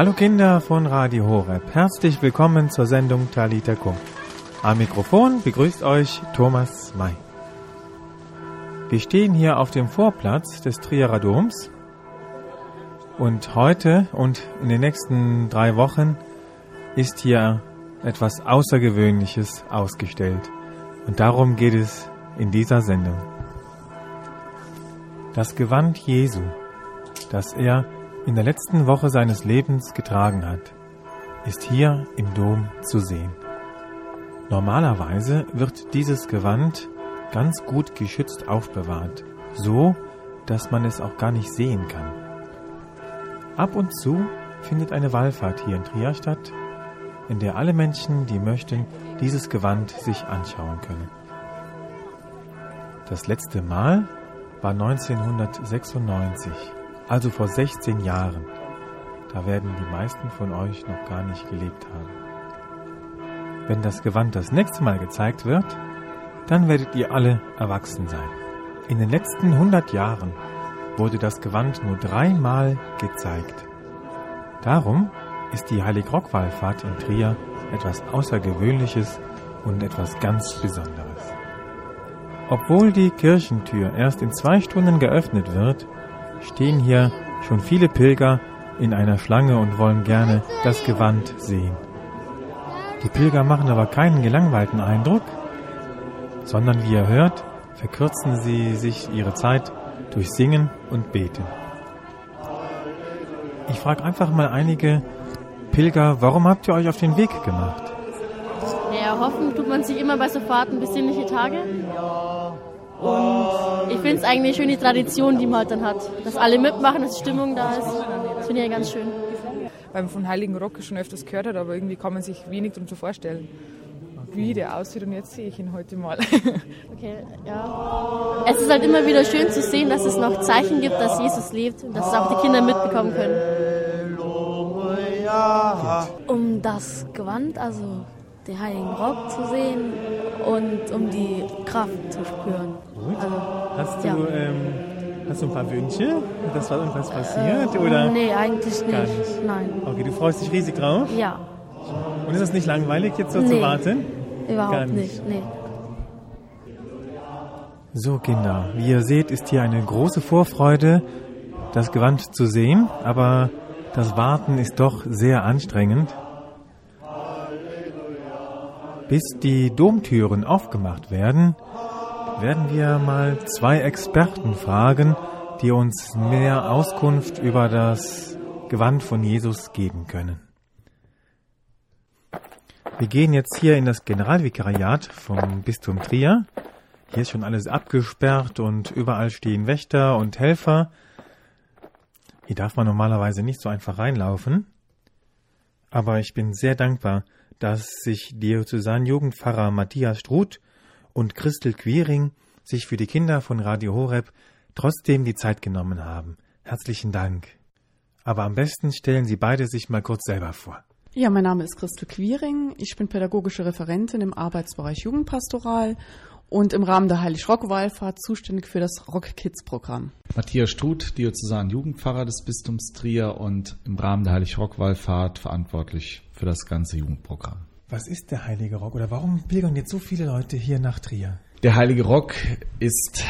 Hallo Kinder von Radio Horeb, herzlich willkommen zur Sendung Talita Kum. Am Mikrofon begrüßt euch Thomas May. Wir stehen hier auf dem Vorplatz des Trierer Doms und heute und in den nächsten drei Wochen ist hier etwas Außergewöhnliches ausgestellt. Und darum geht es in dieser Sendung. Das Gewand Jesu, das er in der letzten Woche seines Lebens getragen hat, ist hier im Dom zu sehen. Normalerweise wird dieses Gewand ganz gut geschützt aufbewahrt, so dass man es auch gar nicht sehen kann. Ab und zu findet eine Wallfahrt hier in Trier statt, in der alle Menschen, die möchten, dieses Gewand sich anschauen können. Das letzte Mal war 1996 also vor 16 Jahren. Da werden die meisten von euch noch gar nicht gelebt haben. Wenn das Gewand das nächste Mal gezeigt wird, dann werdet ihr alle erwachsen sein. In den letzten 100 Jahren wurde das Gewand nur dreimal gezeigt. Darum ist die Heiligrock-Wallfahrt in Trier etwas Außergewöhnliches und etwas ganz Besonderes. Obwohl die Kirchentür erst in zwei Stunden geöffnet wird, stehen hier schon viele Pilger in einer Schlange und wollen gerne das Gewand sehen. Die Pilger machen aber keinen gelangweilten Eindruck, sondern wie ihr hört, verkürzen sie sich ihre Zeit durch Singen und Beten. Ich frage einfach mal einige Pilger, warum habt ihr euch auf den Weg gemacht? Ja, hoffen tut man sich immer bei so Fahrten besinnliche Tage. Und ich finde es eigentlich eine schöne Tradition, die man halt dann hat. Dass alle mitmachen, dass Stimmung da ist. Das finde ich ja ganz schön. Weil man von Heiligen Rock schon öfters gehört hat, aber irgendwie kann man sich wenig darunter vorstellen, wie der aussieht. Und jetzt sehe ich ihn heute mal. Okay, ja. Es ist halt immer wieder schön zu sehen, dass es noch Zeichen gibt, dass Jesus lebt und dass es auch die Kinder mitbekommen können. Um das Gewand, also den Heiligen Rock zu sehen und um die Kraft zu spüren. Gut. Also, hast, du, ja. ähm, hast du ein paar Wünsche, dass irgendwas passiert? Äh, oder? Nee, eigentlich nicht. nicht. Nein. Okay, du freust dich riesig drauf? Ja. Und ist das nicht langweilig, jetzt so nee, zu warten? Überhaupt Gar nicht. nicht. Nee. So, Kinder, wie ihr seht, ist hier eine große Vorfreude, das Gewand zu sehen, aber das Warten ist doch sehr anstrengend. Bis die Domtüren aufgemacht werden, werden wir mal zwei Experten fragen, die uns mehr Auskunft über das Gewand von Jesus geben können. Wir gehen jetzt hier in das Generalvikariat vom Bistum Trier. Hier ist schon alles abgesperrt und überall stehen Wächter und Helfer. Hier darf man normalerweise nicht so einfach reinlaufen. Aber ich bin sehr dankbar, dass sich Diözesan-Jugendpfarrer Matthias Struth und Christel Quiring sich für die Kinder von Radio Horeb trotzdem die Zeit genommen haben. Herzlichen Dank. Aber am besten stellen Sie beide sich mal kurz selber vor. Ja, mein Name ist Christel Quiring. Ich bin pädagogische Referentin im Arbeitsbereich Jugendpastoral und im Rahmen der Heilig-Rock-Wallfahrt zuständig für das Rock Kids Programm. Matthias Struth, Diözesan Jugendpfarrer des Bistums Trier und im Rahmen der Heilig-Rock-Wallfahrt verantwortlich für das ganze Jugendprogramm. Was ist der Heilige Rock oder warum pilgern jetzt so viele Leute hier nach Trier? Der Heilige Rock ist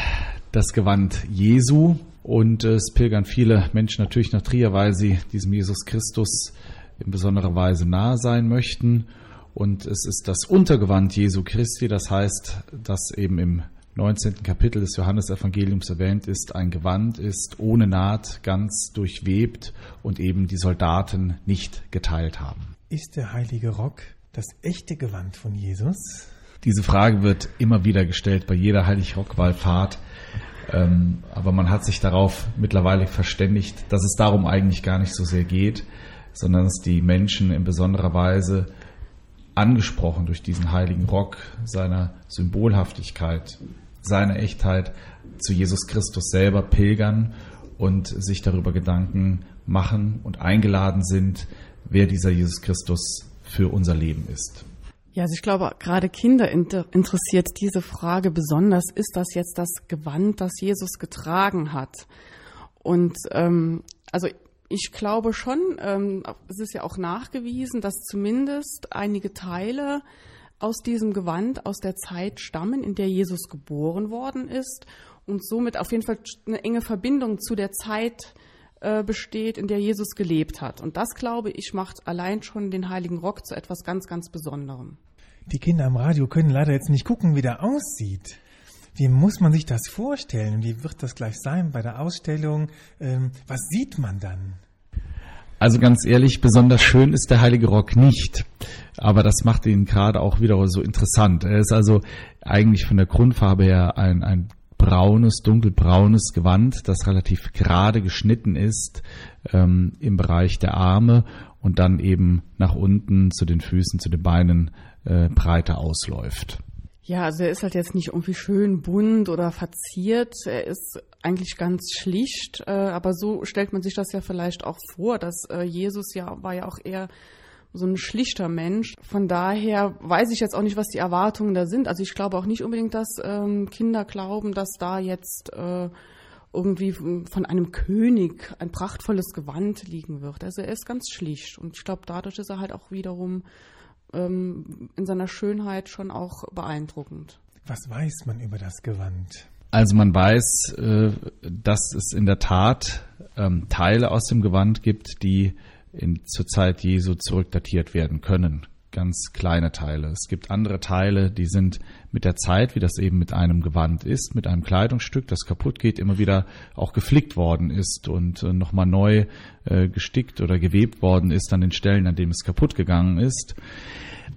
das Gewand Jesu und es pilgern viele Menschen natürlich nach Trier, weil sie diesem Jesus Christus in besonderer Weise nahe sein möchten. Und es ist das Untergewand Jesu Christi, das heißt, dass eben im 19. Kapitel des Johannesevangeliums erwähnt ist, ein Gewand ist ohne Naht, ganz durchwebt und eben die Soldaten nicht geteilt haben. Ist der heilige Rock das echte Gewand von Jesus? Diese Frage wird immer wieder gestellt bei jeder Heilig-Rock-Wallfahrt. Ähm, aber man hat sich darauf mittlerweile verständigt, dass es darum eigentlich gar nicht so sehr geht, sondern dass die Menschen in besonderer Weise angesprochen durch diesen heiligen Rock, seiner Symbolhaftigkeit, seiner Echtheit zu Jesus Christus selber pilgern und sich darüber Gedanken machen und eingeladen sind, wer dieser Jesus Christus für unser Leben ist. Ja, also ich glaube, gerade Kinder inter interessiert diese Frage besonders. Ist das jetzt das Gewand, das Jesus getragen hat? Und ähm, also Ich glaube schon, ähm, es ist ja auch nachgewiesen, dass zumindest einige Teile aus diesem Gewand aus der Zeit stammen, in der Jesus geboren worden ist und somit auf jeden Fall eine enge Verbindung zu der Zeit äh, besteht, in der Jesus gelebt hat. Und das, glaube ich, macht allein schon den Heiligen Rock zu etwas ganz, ganz Besonderem. Die Kinder am Radio können leider jetzt nicht gucken, wie der aussieht. Wie muss man sich das vorstellen? Wie wird das gleich sein bei der Ausstellung? Ähm, was sieht man dann? Also ganz ehrlich, besonders schön ist der Heilige Rock nicht. Aber das macht ihn gerade auch wieder so interessant. Er ist also eigentlich von der Grundfarbe her ein, ein braunes, dunkelbraunes Gewand, das relativ gerade geschnitten ist ähm, im Bereich der Arme und dann eben nach unten zu den Füßen, zu den Beinen äh, breiter ausläuft. Ja, also er ist halt jetzt nicht irgendwie schön bunt oder verziert. Er ist eigentlich ganz schlicht, äh, aber so stellt man sich das ja vielleicht auch vor, dass äh, Jesus ja war ja auch eher so ein schlichter Mensch. Von daher weiß ich jetzt auch nicht, was die Erwartungen da sind. Also ich glaube auch nicht unbedingt, dass ähm, Kinder glauben, dass da jetzt äh, irgendwie von einem König ein prachtvolles Gewand liegen wird. Also er ist ganz schlicht und ich glaube, dadurch ist er halt auch wiederum ähm, in seiner Schönheit schon auch beeindruckend. Was weiß man über das Gewand? Also man weiß, äh, dass es in der Tat ähm, Teile aus dem Gewand gibt, die in, zur Zeit Jesu zurückdatiert werden können. Ganz kleine Teile. Es gibt andere Teile, die sind mit der Zeit, wie das eben mit einem Gewand ist, mit einem Kleidungsstück, das kaputt geht, immer wieder auch geflickt worden ist und äh, nochmal neu äh, gestickt oder gewebt worden ist an den Stellen, an denen es kaputt gegangen ist.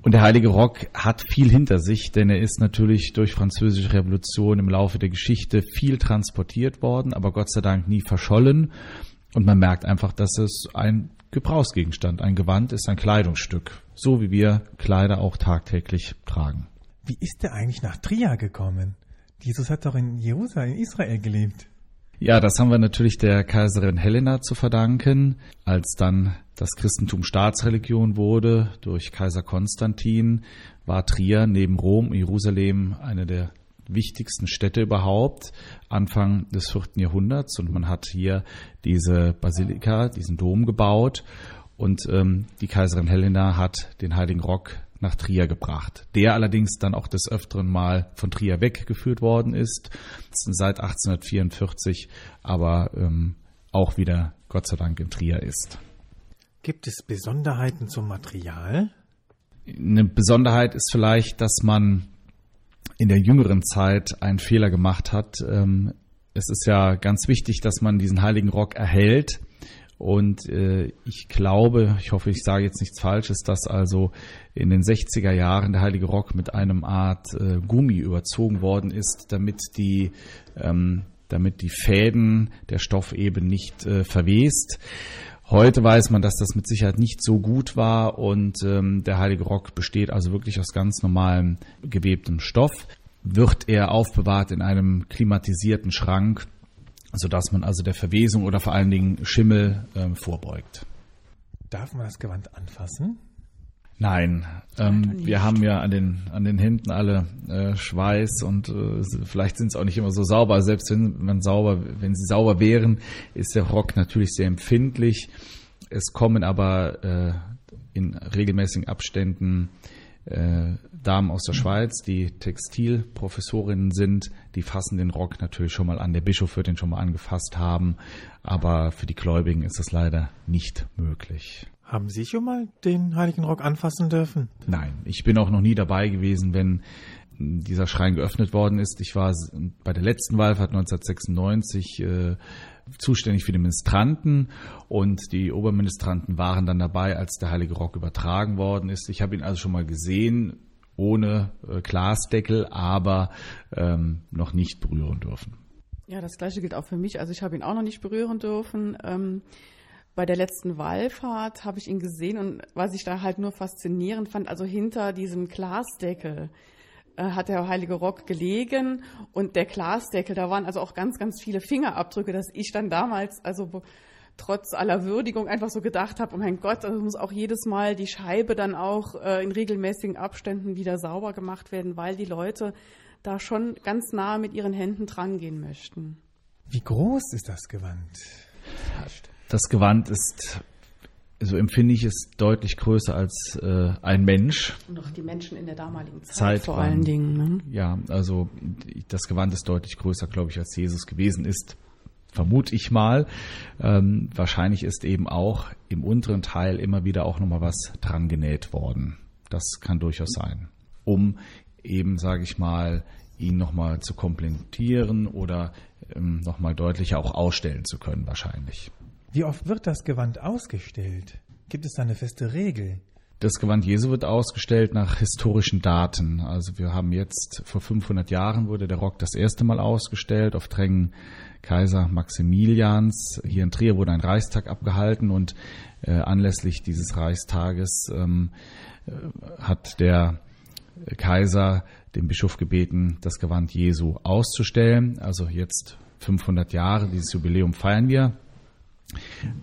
Und der Heilige Rock hat viel hinter sich, denn er ist natürlich durch französische Revolution im Laufe der Geschichte viel transportiert worden, aber Gott sei Dank nie verschollen. Und man merkt einfach, dass es ein Gebrauchsgegenstand, ein Gewand ist, ein Kleidungsstück, so wie wir Kleider auch tagtäglich tragen. Wie ist er eigentlich nach Trier gekommen? Jesus hat doch in Jerusalem, in Israel gelebt. Ja, das haben wir natürlich der Kaiserin Helena zu verdanken, als dann das Christentum Staatsreligion wurde durch Kaiser Konstantin, war Trier neben Rom, Jerusalem eine der wichtigsten Städte überhaupt, Anfang des vierten Jahrhunderts. Und man hat hier diese Basilika, diesen Dom gebaut. Und ähm, die Kaiserin Helena hat den Heiligen Rock nach Trier gebracht, der allerdings dann auch des Öfteren mal von Trier weggeführt worden ist, seit 1844 aber ähm, auch wieder Gott sei Dank in Trier ist. Gibt es Besonderheiten zum Material? Eine Besonderheit ist vielleicht, dass man in der jüngeren Zeit einen Fehler gemacht hat. Ähm, es ist ja ganz wichtig, dass man diesen heiligen Rock erhält. Und äh, ich glaube, ich hoffe, ich sage jetzt nichts Falsches, dass also in den 60er Jahren der heilige Rock mit einem Art äh, Gummi überzogen worden ist, damit die, ähm, damit die Fäden der Stoff eben nicht äh, verwest. Heute weiß man, dass das mit Sicherheit nicht so gut war und ähm, der Heilige Rock besteht also wirklich aus ganz normalem gewebtem Stoff. Wird er aufbewahrt in einem klimatisierten Schrank, sodass man also der Verwesung oder vor allen Dingen Schimmel ähm, vorbeugt. Darf man das Gewand anfassen? Nein, ähm, wir haben ja an den, an den Händen alle äh, Schweiß und äh, vielleicht sind es auch nicht immer so sauber. Selbst wenn man sauber, wenn sie sauber wären, ist der Rock natürlich sehr empfindlich. Es kommen aber äh, in regelmäßigen Abständen äh, Damen aus der Schweiz, die Textilprofessorinnen sind, die fassen den Rock natürlich schon mal an. Der Bischof wird den schon mal angefasst haben, aber für die Gläubigen ist das leider nicht möglich. Haben Sie schon mal den Heiligen Rock anfassen dürfen? Nein, ich bin auch noch nie dabei gewesen, wenn dieser Schrein geöffnet worden ist. Ich war bei der letzten Wallfahrt 1996 äh, zuständig für die Ministranten und die Oberministranten waren dann dabei, als der Heilige Rock übertragen worden ist. Ich habe ihn also schon mal gesehen, ohne äh, Glasdeckel, aber ähm, noch nicht berühren dürfen. Ja, das gleiche gilt auch für mich. Also ich habe ihn auch noch nicht berühren dürfen. Ähm, bei der letzten Wallfahrt habe ich ihn gesehen und was ich da halt nur faszinierend fand, also hinter diesem Glasdeckel äh, hat der Heilige Rock gelegen und der Glasdeckel, da waren also auch ganz, ganz viele Fingerabdrücke, dass ich dann damals, also trotz aller Würdigung einfach so gedacht habe, oh mein Gott, also muss auch jedes Mal die Scheibe dann auch äh, in regelmäßigen Abständen wieder sauber gemacht werden, weil die Leute da schon ganz nah mit ihren Händen drangehen möchten. Wie groß ist das Gewand? Das Gewand ist, so empfinde ich es, deutlich größer als äh, ein Mensch. Und auch die Menschen in der damaligen Zeit, Zeit vor waren- allen Dingen. Ne? Ja, also das Gewand ist deutlich größer, glaube ich, als Jesus gewesen ist. Vermute ich mal. Ähm, wahrscheinlich ist eben auch im unteren Teil immer wieder auch nochmal was dran genäht worden. Das kann durchaus sein. Um eben, sage ich mal, ihn nochmal zu komplettieren oder ähm, nochmal deutlicher auch ausstellen zu können, wahrscheinlich. Wie oft wird das Gewand ausgestellt? Gibt es da eine feste Regel? Das Gewand Jesu wird ausgestellt nach historischen Daten. Also wir haben jetzt vor 500 Jahren wurde der Rock das erste Mal ausgestellt auf Drängen Kaiser Maximilians. Hier in Trier wurde ein Reichstag abgehalten und äh, anlässlich dieses Reichstages ähm, äh, hat der Kaiser den Bischof gebeten, das Gewand Jesu auszustellen. Also jetzt 500 Jahre, dieses Jubiläum feiern wir.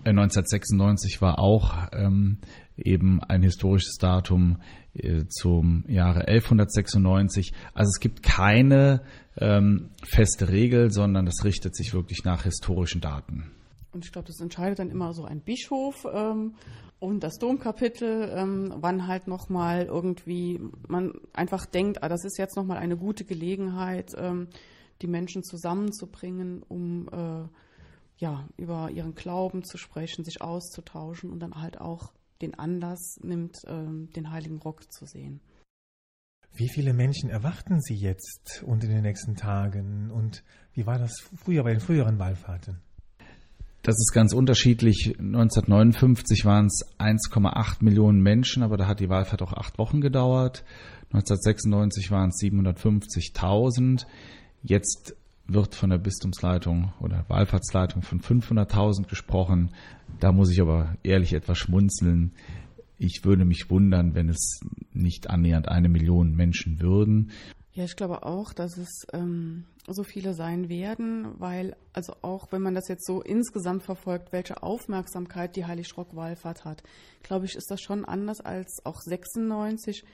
Äh, 1996 war auch ähm, eben ein historisches Datum äh, zum Jahre 1196. Also es gibt keine ähm, feste Regel, sondern das richtet sich wirklich nach historischen Daten. Und ich glaube, das entscheidet dann immer so ein Bischof ähm, und das Domkapitel, ähm, wann halt nochmal irgendwie man einfach denkt, ah, das ist jetzt nochmal eine gute Gelegenheit, ähm, die Menschen zusammenzubringen, um äh, ja, über ihren Glauben zu sprechen, sich auszutauschen und dann halt auch den Anlass nimmt, ähm, den Heiligen Rock zu sehen. Wie viele Menschen erwarten Sie jetzt und in den nächsten Tagen? Und wie war das früher bei den früheren Wallfahrten? Das ist ganz unterschiedlich. 1959 waren es 1,8 Millionen Menschen, aber da hat die Wallfahrt auch acht Wochen gedauert. 1996 waren es 750.000. Jetzt wird von der Bistumsleitung oder Wallfahrtsleitung von 500.000 gesprochen. Da muss ich aber ehrlich etwas schmunzeln. Ich würde mich wundern, wenn es nicht annähernd eine Million Menschen würden. Ja, ich glaube auch, dass es ähm, so viele sein werden, weil, also auch wenn man das jetzt so insgesamt verfolgt, welche Aufmerksamkeit die Heilig-Rock-Wallfahrt hat, glaube ich, ist das schon anders als auch 96.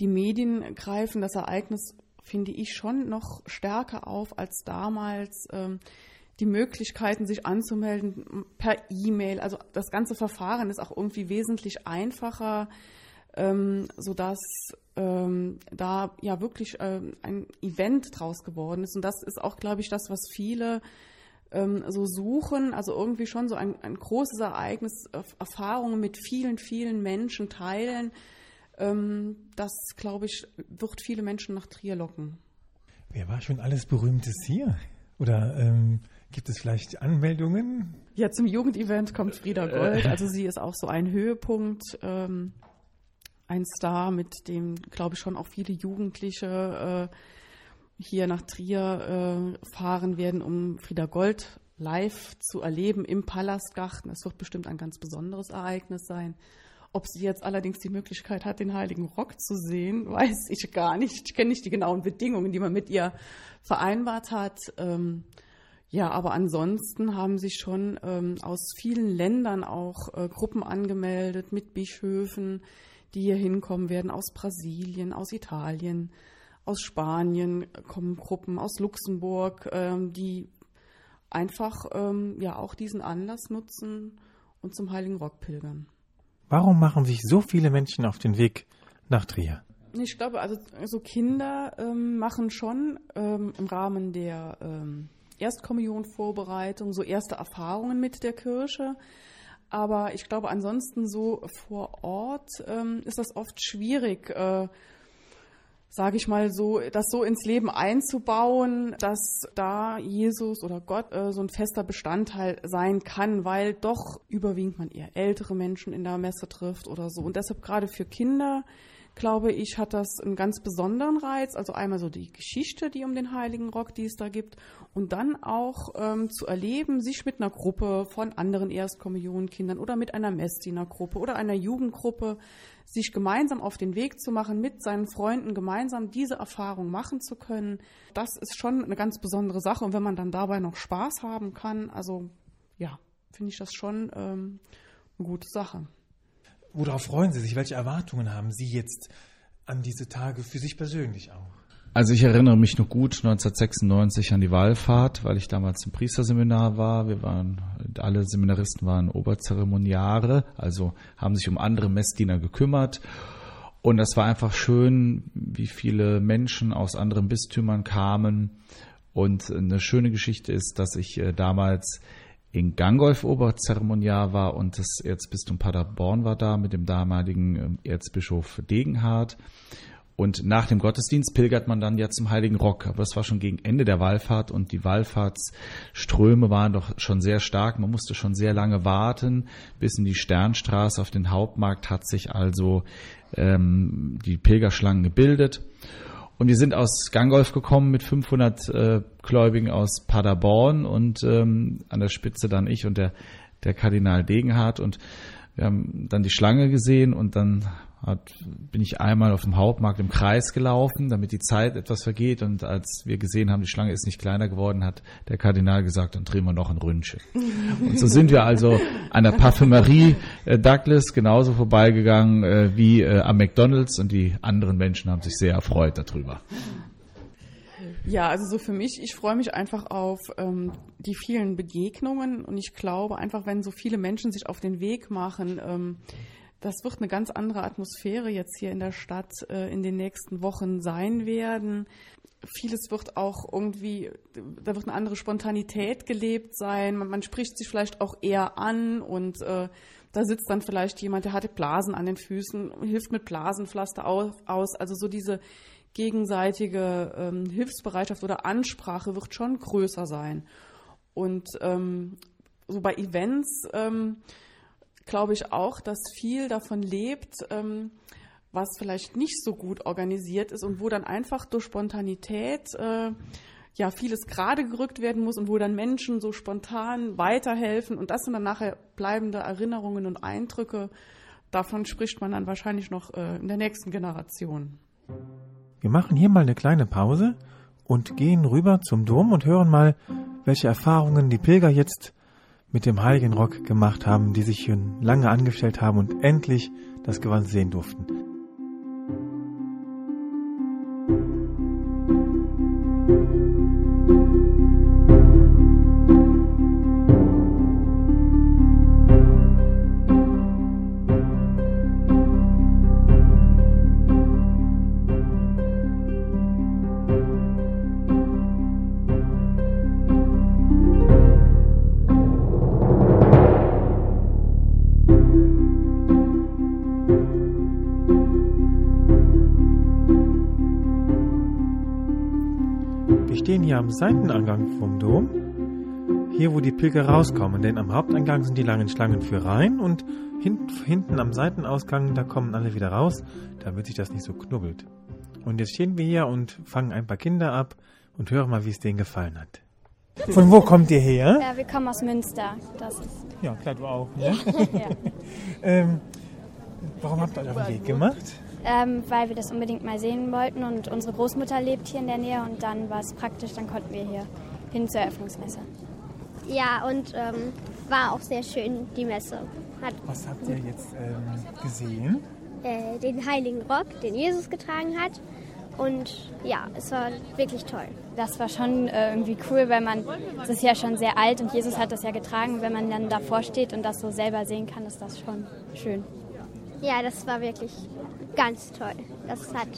Die Medien greifen das Ereignis, finde ich, schon noch stärker auf als damals. Ähm, die Möglichkeiten, sich anzumelden per E-Mail, also das ganze Verfahren ist auch irgendwie wesentlich einfacher ähm, sodass ähm, da ja wirklich ähm, ein Event draus geworden ist. Und das ist auch, glaube ich, das, was viele ähm, so suchen. Also irgendwie schon so ein, ein großes Ereignis, äh, Erfahrungen mit vielen, vielen Menschen teilen. Ähm, das, glaube ich, wird viele Menschen nach Trier locken. Wer war schon alles Berühmtes hier? Oder ähm, gibt es vielleicht Anmeldungen? Ja, zum Jugendevent kommt Frieda Gold. Also sie ist auch so ein Höhepunkt. Ähm, ein Star, mit dem, glaube ich, schon auch viele Jugendliche äh, hier nach Trier äh, fahren werden, um Frieda Gold live zu erleben im Palastgarten. Es wird bestimmt ein ganz besonderes Ereignis sein. Ob sie jetzt allerdings die Möglichkeit hat, den Heiligen Rock zu sehen, weiß ich gar nicht. Ich kenne nicht die genauen Bedingungen, die man mit ihr vereinbart hat. Ähm, ja, aber ansonsten haben sich schon ähm, aus vielen Ländern auch äh, Gruppen angemeldet mit Bischöfen, die hier hinkommen werden, aus Brasilien, aus Italien, aus Spanien kommen Gruppen, aus Luxemburg, ähm, die einfach ähm, ja auch diesen Anlass nutzen und zum Heiligen Rock pilgern. Warum machen sich so viele Menschen auf den Weg nach Trier? Ich glaube, also so Kinder ähm, machen schon ähm, im Rahmen der ähm, Erstkommunionvorbereitung so erste Erfahrungen mit der Kirche. Aber ich glaube, ansonsten so vor Ort ähm, ist das oft schwierig, äh, sage ich mal so, das so ins Leben einzubauen, dass da Jesus oder Gott äh, so ein fester Bestandteil sein kann, weil doch überwiegend man eher ältere Menschen in der Messe trifft oder so. Und deshalb gerade für Kinder glaube ich, hat das einen ganz besonderen Reiz. Also einmal so die Geschichte, die um den Heiligen Rock, die es da gibt, und dann auch ähm, zu erleben, sich mit einer Gruppe von anderen Erstkommunionkindern oder mit einer Messdienergruppe oder einer Jugendgruppe, sich gemeinsam auf den Weg zu machen, mit seinen Freunden gemeinsam diese Erfahrung machen zu können. Das ist schon eine ganz besondere Sache. Und wenn man dann dabei noch Spaß haben kann, also ja, finde ich das schon ähm, eine gute Sache. Worauf freuen Sie sich? Welche Erwartungen haben Sie jetzt an diese Tage für sich persönlich auch? Also ich erinnere mich noch gut 1996 an die Wallfahrt, weil ich damals im Priesterseminar war. Wir waren, alle Seminaristen waren Oberzeremoniare, also haben sich um andere Messdiener gekümmert. Und das war einfach schön, wie viele Menschen aus anderen Bistümern kamen. Und eine schöne Geschichte ist, dass ich äh, damals in Gangolf Oberzeremoniar war und das Erzbistum Paderborn war da mit dem damaligen äh, Erzbischof Degenhardt. Und nach dem Gottesdienst pilgert man dann ja zum Heiligen Rock. Aber das war schon gegen Ende der Wallfahrt und die Wallfahrtsströme waren doch schon sehr stark. Man musste schon sehr lange warten. Bis in die Sternstraße auf den Hauptmarkt hat sich also ähm, die Pilgerschlangen gebildet. Und wir sind aus Gangolf gekommen mit 500 äh, Gläubigen aus Paderborn und ähm, an der Spitze dann ich und der, der Kardinal Degenhardt. Und wir haben dann die Schlange gesehen und dann hat, bin ich einmal auf dem Hauptmarkt im Kreis gelaufen, damit die Zeit etwas vergeht. Und als wir gesehen haben, die Schlange ist nicht kleiner geworden, hat der Kardinal gesagt, dann drehen wir noch ein Ründchen. Und so sind wir also an der Parfümerie äh, Douglas genauso vorbeigegangen äh, wie äh, am McDonalds und die anderen Menschen haben sich sehr erfreut darüber. Ja, also so für mich, ich freue mich einfach auf ähm, die vielen Begegnungen und ich glaube einfach, wenn so viele Menschen sich auf den Weg machen, ähm, das wird eine ganz andere Atmosphäre jetzt hier in der Stadt äh, in den nächsten Wochen sein werden. Vieles wird auch irgendwie, da wird eine andere Spontanität gelebt sein. Man, man spricht sich vielleicht auch eher an und äh, da sitzt dann vielleicht jemand, der hatte Blasen an den Füßen, hilft mit Blasenpflaster aus. Also so diese gegenseitige ähm, Hilfsbereitschaft oder Ansprache wird schon größer sein. Und ähm, so bei Events ähm, glaube ich auch, dass viel davon lebt, ähm, was vielleicht nicht so gut organisiert ist und wo dann einfach durch Spontanität äh, ja vieles gerade gerückt werden muss und wo dann Menschen so spontan weiterhelfen und das sind dann nachher bleibende Erinnerungen und Eindrücke. Davon spricht man dann wahrscheinlich noch äh, in der nächsten Generation. Wir machen hier mal eine kleine Pause und gehen rüber zum Dom und hören mal, welche Erfahrungen die Pilger jetzt mit dem Heiligen Rock gemacht haben, die sich schon lange angestellt haben und endlich das Gewand sehen durften. Hier am Seitenangang vom Dom, hier wo die Pilger rauskommen, denn am Haupteingang sind die langen Schlangen für rein und hint, hinten am Seitenausgang, da kommen alle wieder raus, damit sich das nicht so knubbelt. Und jetzt stehen wir hier und fangen ein paar Kinder ab und hören mal, wie es denen gefallen hat. Von wo kommt ihr her? Ja, wir kommen aus Münster. Das ist Ja, klar, du auch. Ne? ja. ähm, warum habt ihr den Weg gemacht? Ähm, weil wir das unbedingt mal sehen wollten und unsere Großmutter lebt hier in der Nähe und dann war es praktisch, dann konnten wir hier hin zur Eröffnungsmesse. Ja, und ähm, war auch sehr schön, die Messe. Hat Was habt ihr jetzt ähm, gesehen? äh, den heiligen Rock, den Jesus getragen hat. Und ja, es war wirklich toll. Das war schon äh, irgendwie cool, weil man, es ist ja schon sehr alt und Jesus hat das ja getragen. Und wenn man dann davor steht und das so selber sehen kann, ist das schon schön. Ja, das war wirklich ganz toll. Das hat,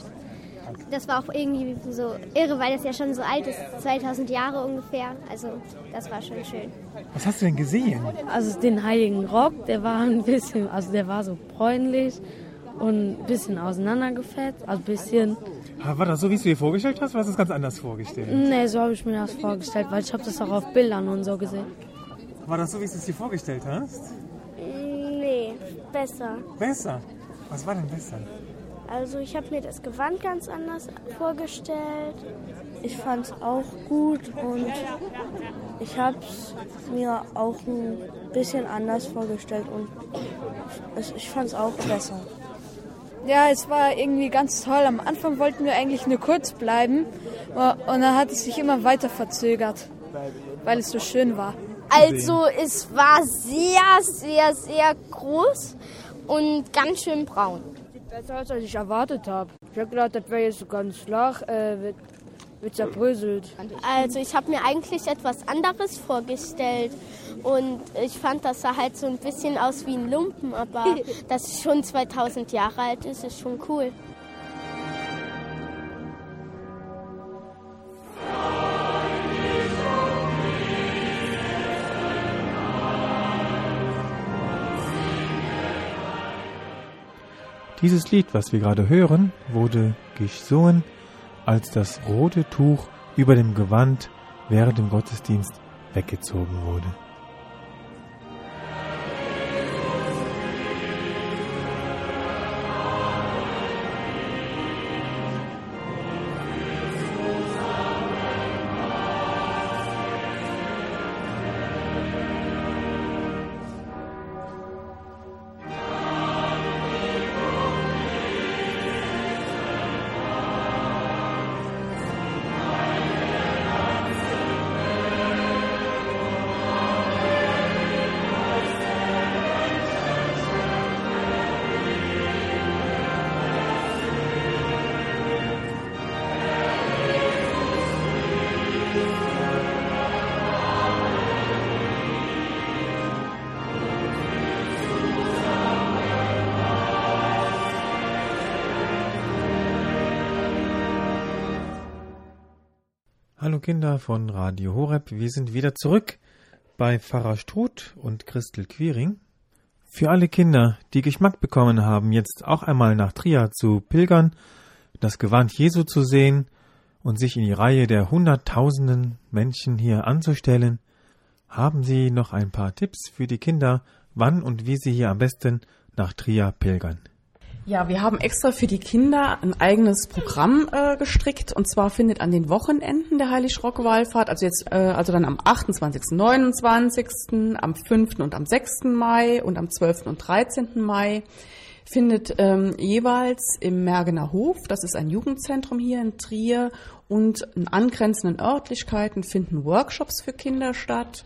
das war auch irgendwie so irre, weil das ja schon so alt ist, 2000 Jahre ungefähr. Also das war schon schön. Was hast du denn gesehen? Also den Heiligen Rock, der war ein bisschen, also der war so bräunlich und ein bisschen auseinandergefetzt, also ein bisschen. War das so, wie du dir vorgestellt hast, oder hast du es ganz anders vorgestellt? Nee, so habe ich mir das vorgestellt, weil ich habe das auch auf Bildern und so gesehen. War das so, wie du es dir vorgestellt hast? Besser. Besser. Was war denn besser? Also ich habe mir das Gewand ganz anders vorgestellt. Ich fand es auch gut und ich habe es mir auch ein bisschen anders vorgestellt und ich fand es auch besser. Ja, es war irgendwie ganz toll. Am Anfang wollten wir eigentlich nur kurz bleiben und dann hat es sich immer weiter verzögert, weil es so schön war. Also es war sehr, sehr, sehr groß und ganz schön braun. Besser als ich erwartet habe. Ich habe gedacht, das wäre jetzt so ganz flach, äh, wird, wird zerbröselt. Also ich habe mir eigentlich etwas anderes vorgestellt und ich fand, das sah halt so ein bisschen aus wie ein Lumpen, aber dass es schon 2000 Jahre alt ist, ist schon cool. Dieses Lied, was wir gerade hören, wurde gesungen, als das rote Tuch über dem Gewand während dem Gottesdienst weggezogen wurde. Hallo Kinder von Radio Horeb, wir sind wieder zurück bei Pfarrer Struth und Christel Quiring. Für alle Kinder, die Geschmack bekommen haben, jetzt auch einmal nach Trier zu pilgern, das Gewand Jesu zu sehen und sich in die Reihe der Hunderttausenden Menschen hier anzustellen, haben Sie noch ein paar Tipps für die Kinder, wann und wie sie hier am besten nach Trier pilgern. Ja, wir haben extra für die Kinder ein eigenes Programm äh, gestrickt und zwar findet an den Wochenenden der Heilig-Rock-Wallfahrt, also jetzt äh, also dann am 28., 29., am 5. und am 6. Mai und am 12. und 13. Mai findet ähm, jeweils im Mergener Hof, das ist ein Jugendzentrum hier in Trier und in angrenzenden Örtlichkeiten finden Workshops für Kinder statt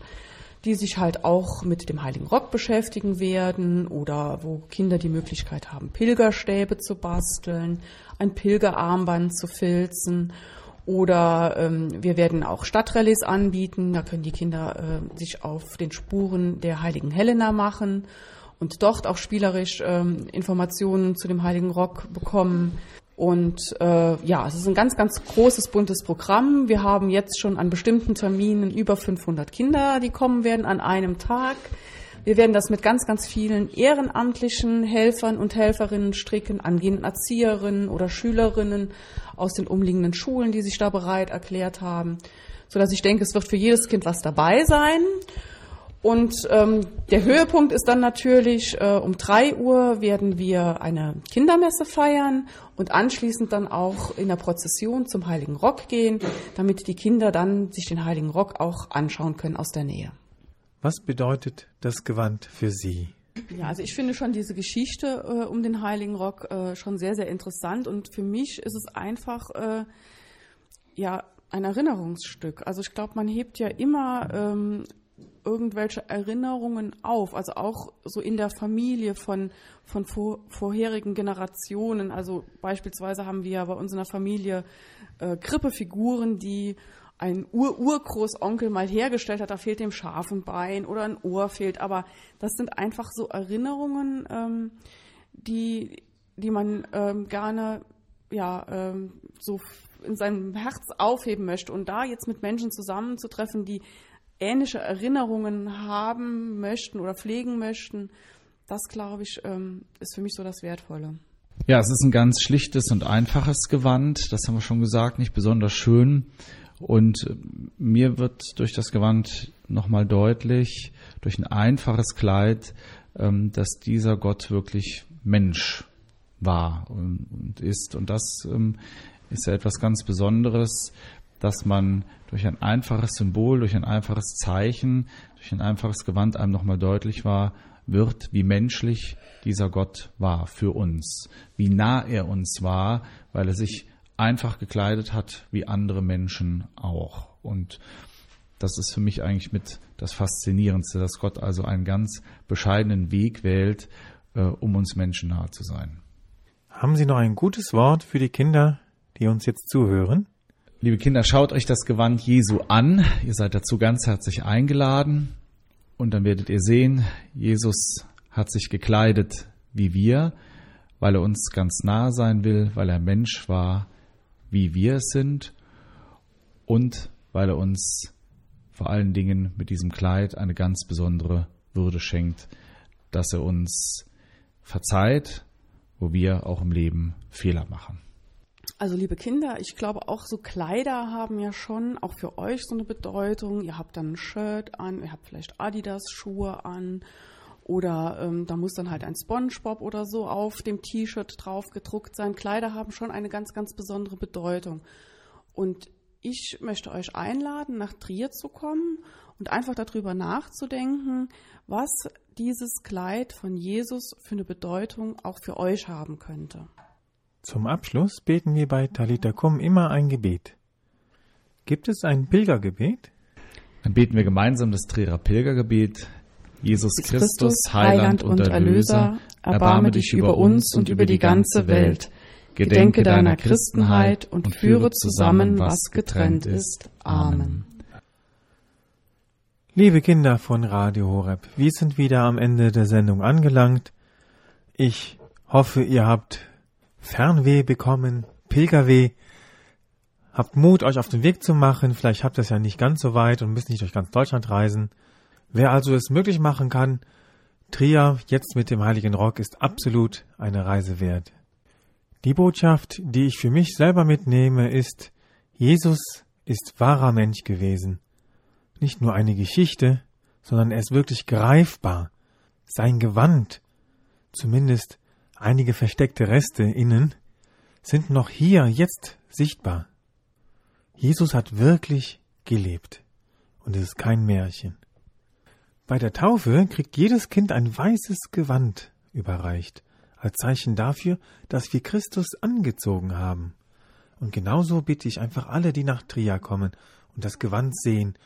die sich halt auch mit dem Heiligen Rock beschäftigen werden oder wo Kinder die Möglichkeit haben, Pilgerstäbe zu basteln, ein Pilgerarmband zu filzen oder ähm, wir werden auch Stadtrallyes anbieten. Da können die Kinder äh, sich auf den Spuren der Heiligen Helena machen und dort auch spielerisch ähm, Informationen zu dem Heiligen Rock bekommen. Und äh, ja, es ist ein ganz, ganz großes, buntes Programm. Wir haben jetzt schon an bestimmten Terminen über 500 Kinder, die kommen werden an einem Tag. Wir werden das mit ganz, ganz vielen ehrenamtlichen Helfern und Helferinnen stricken, angehenden Erzieherinnen oder Schülerinnen aus den umliegenden Schulen, die sich da bereit erklärt haben, so dass ich denke, es wird für jedes Kind was dabei sein. Und ähm, der Höhepunkt ist dann natürlich, äh, um drei Uhr werden wir eine Kindermesse feiern und anschließend dann auch in der Prozession zum Heiligen Rock gehen, damit die Kinder dann sich den Heiligen Rock auch anschauen können aus der Nähe. Was bedeutet das Gewand für Sie? Ja, also ich finde schon diese Geschichte äh, um den Heiligen Rock äh, schon sehr, sehr interessant und für mich ist es einfach, äh, ja, ein Erinnerungsstück. Also ich glaube, man hebt ja immer ähm, irgendwelche Erinnerungen auf, also auch so in der Familie von, von vor, vorherigen Generationen. Also beispielsweise haben wir ja bei uns in der Familie äh, Krippefiguren, die ein Ur-Urgroßonkel mal hergestellt hat, da fehlt dem Schaf ein Bein oder ein Ohr fehlt. Aber das sind einfach so Erinnerungen, ähm, die, die man ähm, gerne ja, ähm, so in seinem Herz aufheben möchte. Und da jetzt mit Menschen zusammenzutreffen, die ähnliche Erinnerungen haben möchten oder pflegen möchten, das glaube ich, ähm, ist für mich so das Wertvolle. Ja, es ist ein ganz schlichtes und einfaches Gewand, das haben wir schon gesagt, nicht besonders schön. Und äh, mir wird durch das Gewand nochmal deutlich, durch ein einfaches Kleid, ähm, dass dieser Gott wirklich Mensch war und ist. Und das ähm, ist ja etwas ganz Besonderes, dass man durch ein einfaches Symbol, durch ein einfaches Zeichen, durch ein einfaches Gewand einem nochmal deutlich war, wird, wie menschlich dieser Gott war für uns, wie nah er uns war, weil er sich einfach gekleidet hat, wie andere Menschen auch. Und das ist für mich eigentlich mit das Faszinierendste, dass Gott also einen ganz bescheidenen Weg wählt, äh, um uns Menschen nahe zu sein. Haben Sie noch ein gutes Wort für die Kinder, die uns jetzt zuhören? Liebe Kinder, schaut euch das Gewand Jesu an. Ihr seid dazu ganz herzlich eingeladen. Und dann werdet ihr sehen, Jesus hat sich gekleidet wie wir, weil er uns ganz nah sein will, weil er Mensch war, wie wir es sind und weil er uns vor allen Dingen mit diesem Kleid eine ganz besondere Würde schenkt, dass er uns verzeiht, wo wir auch im Leben Fehler machen. Also liebe Kinder, ich glaube auch so Kleider haben ja schon auch für euch so eine Bedeutung. Ihr habt dann ein Shirt an, ihr habt vielleicht Adidas Schuhe an oder ähm, da muss dann halt ein SpongeBob oder so auf dem T-Shirt drauf gedruckt sein. Kleider haben schon eine ganz, ganz besondere Bedeutung. Und ich möchte euch einladen, nach Trier zu kommen und einfach darüber nachzudenken, was dieses Kleid von Jesus für eine Bedeutung auch für euch haben könnte. Zum Abschluss beten wir bei Talita Kum immer ein Gebet. Gibt es ein Pilgergebet? Dann beten wir gemeinsam das Trierer Pilgergebet. Jesus Christus, Heiland und Erlöser, erbarme dich über uns und über die ganze Welt. Gedenke deiner Christenheit und führe zusammen, was getrennt ist. Amen. Liebe Kinder von Radio Horeb, wir sind wieder am Ende der Sendung angelangt. Ich hoffe, ihr habt Fernweh bekommen, Pilgerweh. Habt Mut, euch auf den Weg zu machen. Vielleicht habt ihr es ja nicht ganz so weit und müsst nicht durch ganz Deutschland reisen. Wer also es möglich machen kann, Trier jetzt mit dem Heiligen Rock ist absolut eine Reise wert. Die Botschaft, die ich für mich selber mitnehme, ist, Jesus ist wahrer Mensch gewesen. Nicht nur eine Geschichte, sondern er ist wirklich greifbar. Sein Gewand, zumindest einige versteckte Reste innen, sind noch hier, jetzt sichtbar. Jesus hat wirklich gelebt. Und es ist kein Märchen. Bei der Taufe kriegt jedes Kind ein weißes Gewand überreicht, als Zeichen dafür, dass wir Christus angezogen haben. Und genauso bitte ich einfach alle, die nach Tria kommen und das Gewand sehen,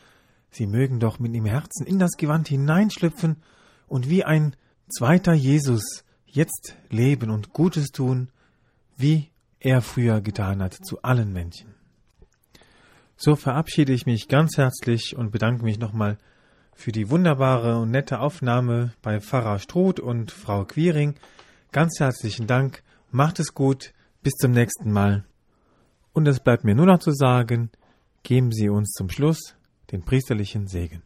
sie mögen doch mit dem Herzen in das Gewand hineinschlüpfen und wie ein zweiter Jesus jetzt leben und Gutes tun, wie er früher getan hat zu allen Menschen. So verabschiede ich mich ganz herzlich und bedanke mich nochmal für die wunderbare und nette Aufnahme bei Pfarrer Struth und Frau Quiring. Ganz herzlichen Dank, macht es gut, bis zum nächsten Mal. Und es bleibt mir nur noch zu sagen, geben Sie uns zum Schluss den priesterlichen Segen.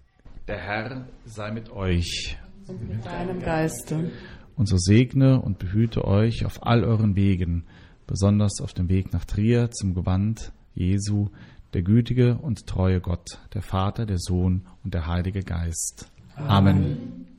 Der Herr sei mit euch. Und mit deinem Geiste und so segne und behüte euch auf all euren Wegen, besonders auf dem Weg nach Trier zum Gewand Jesu, der gütige und treue Gott, der Vater, der Sohn und der Heilige Geist. Amen. Amen.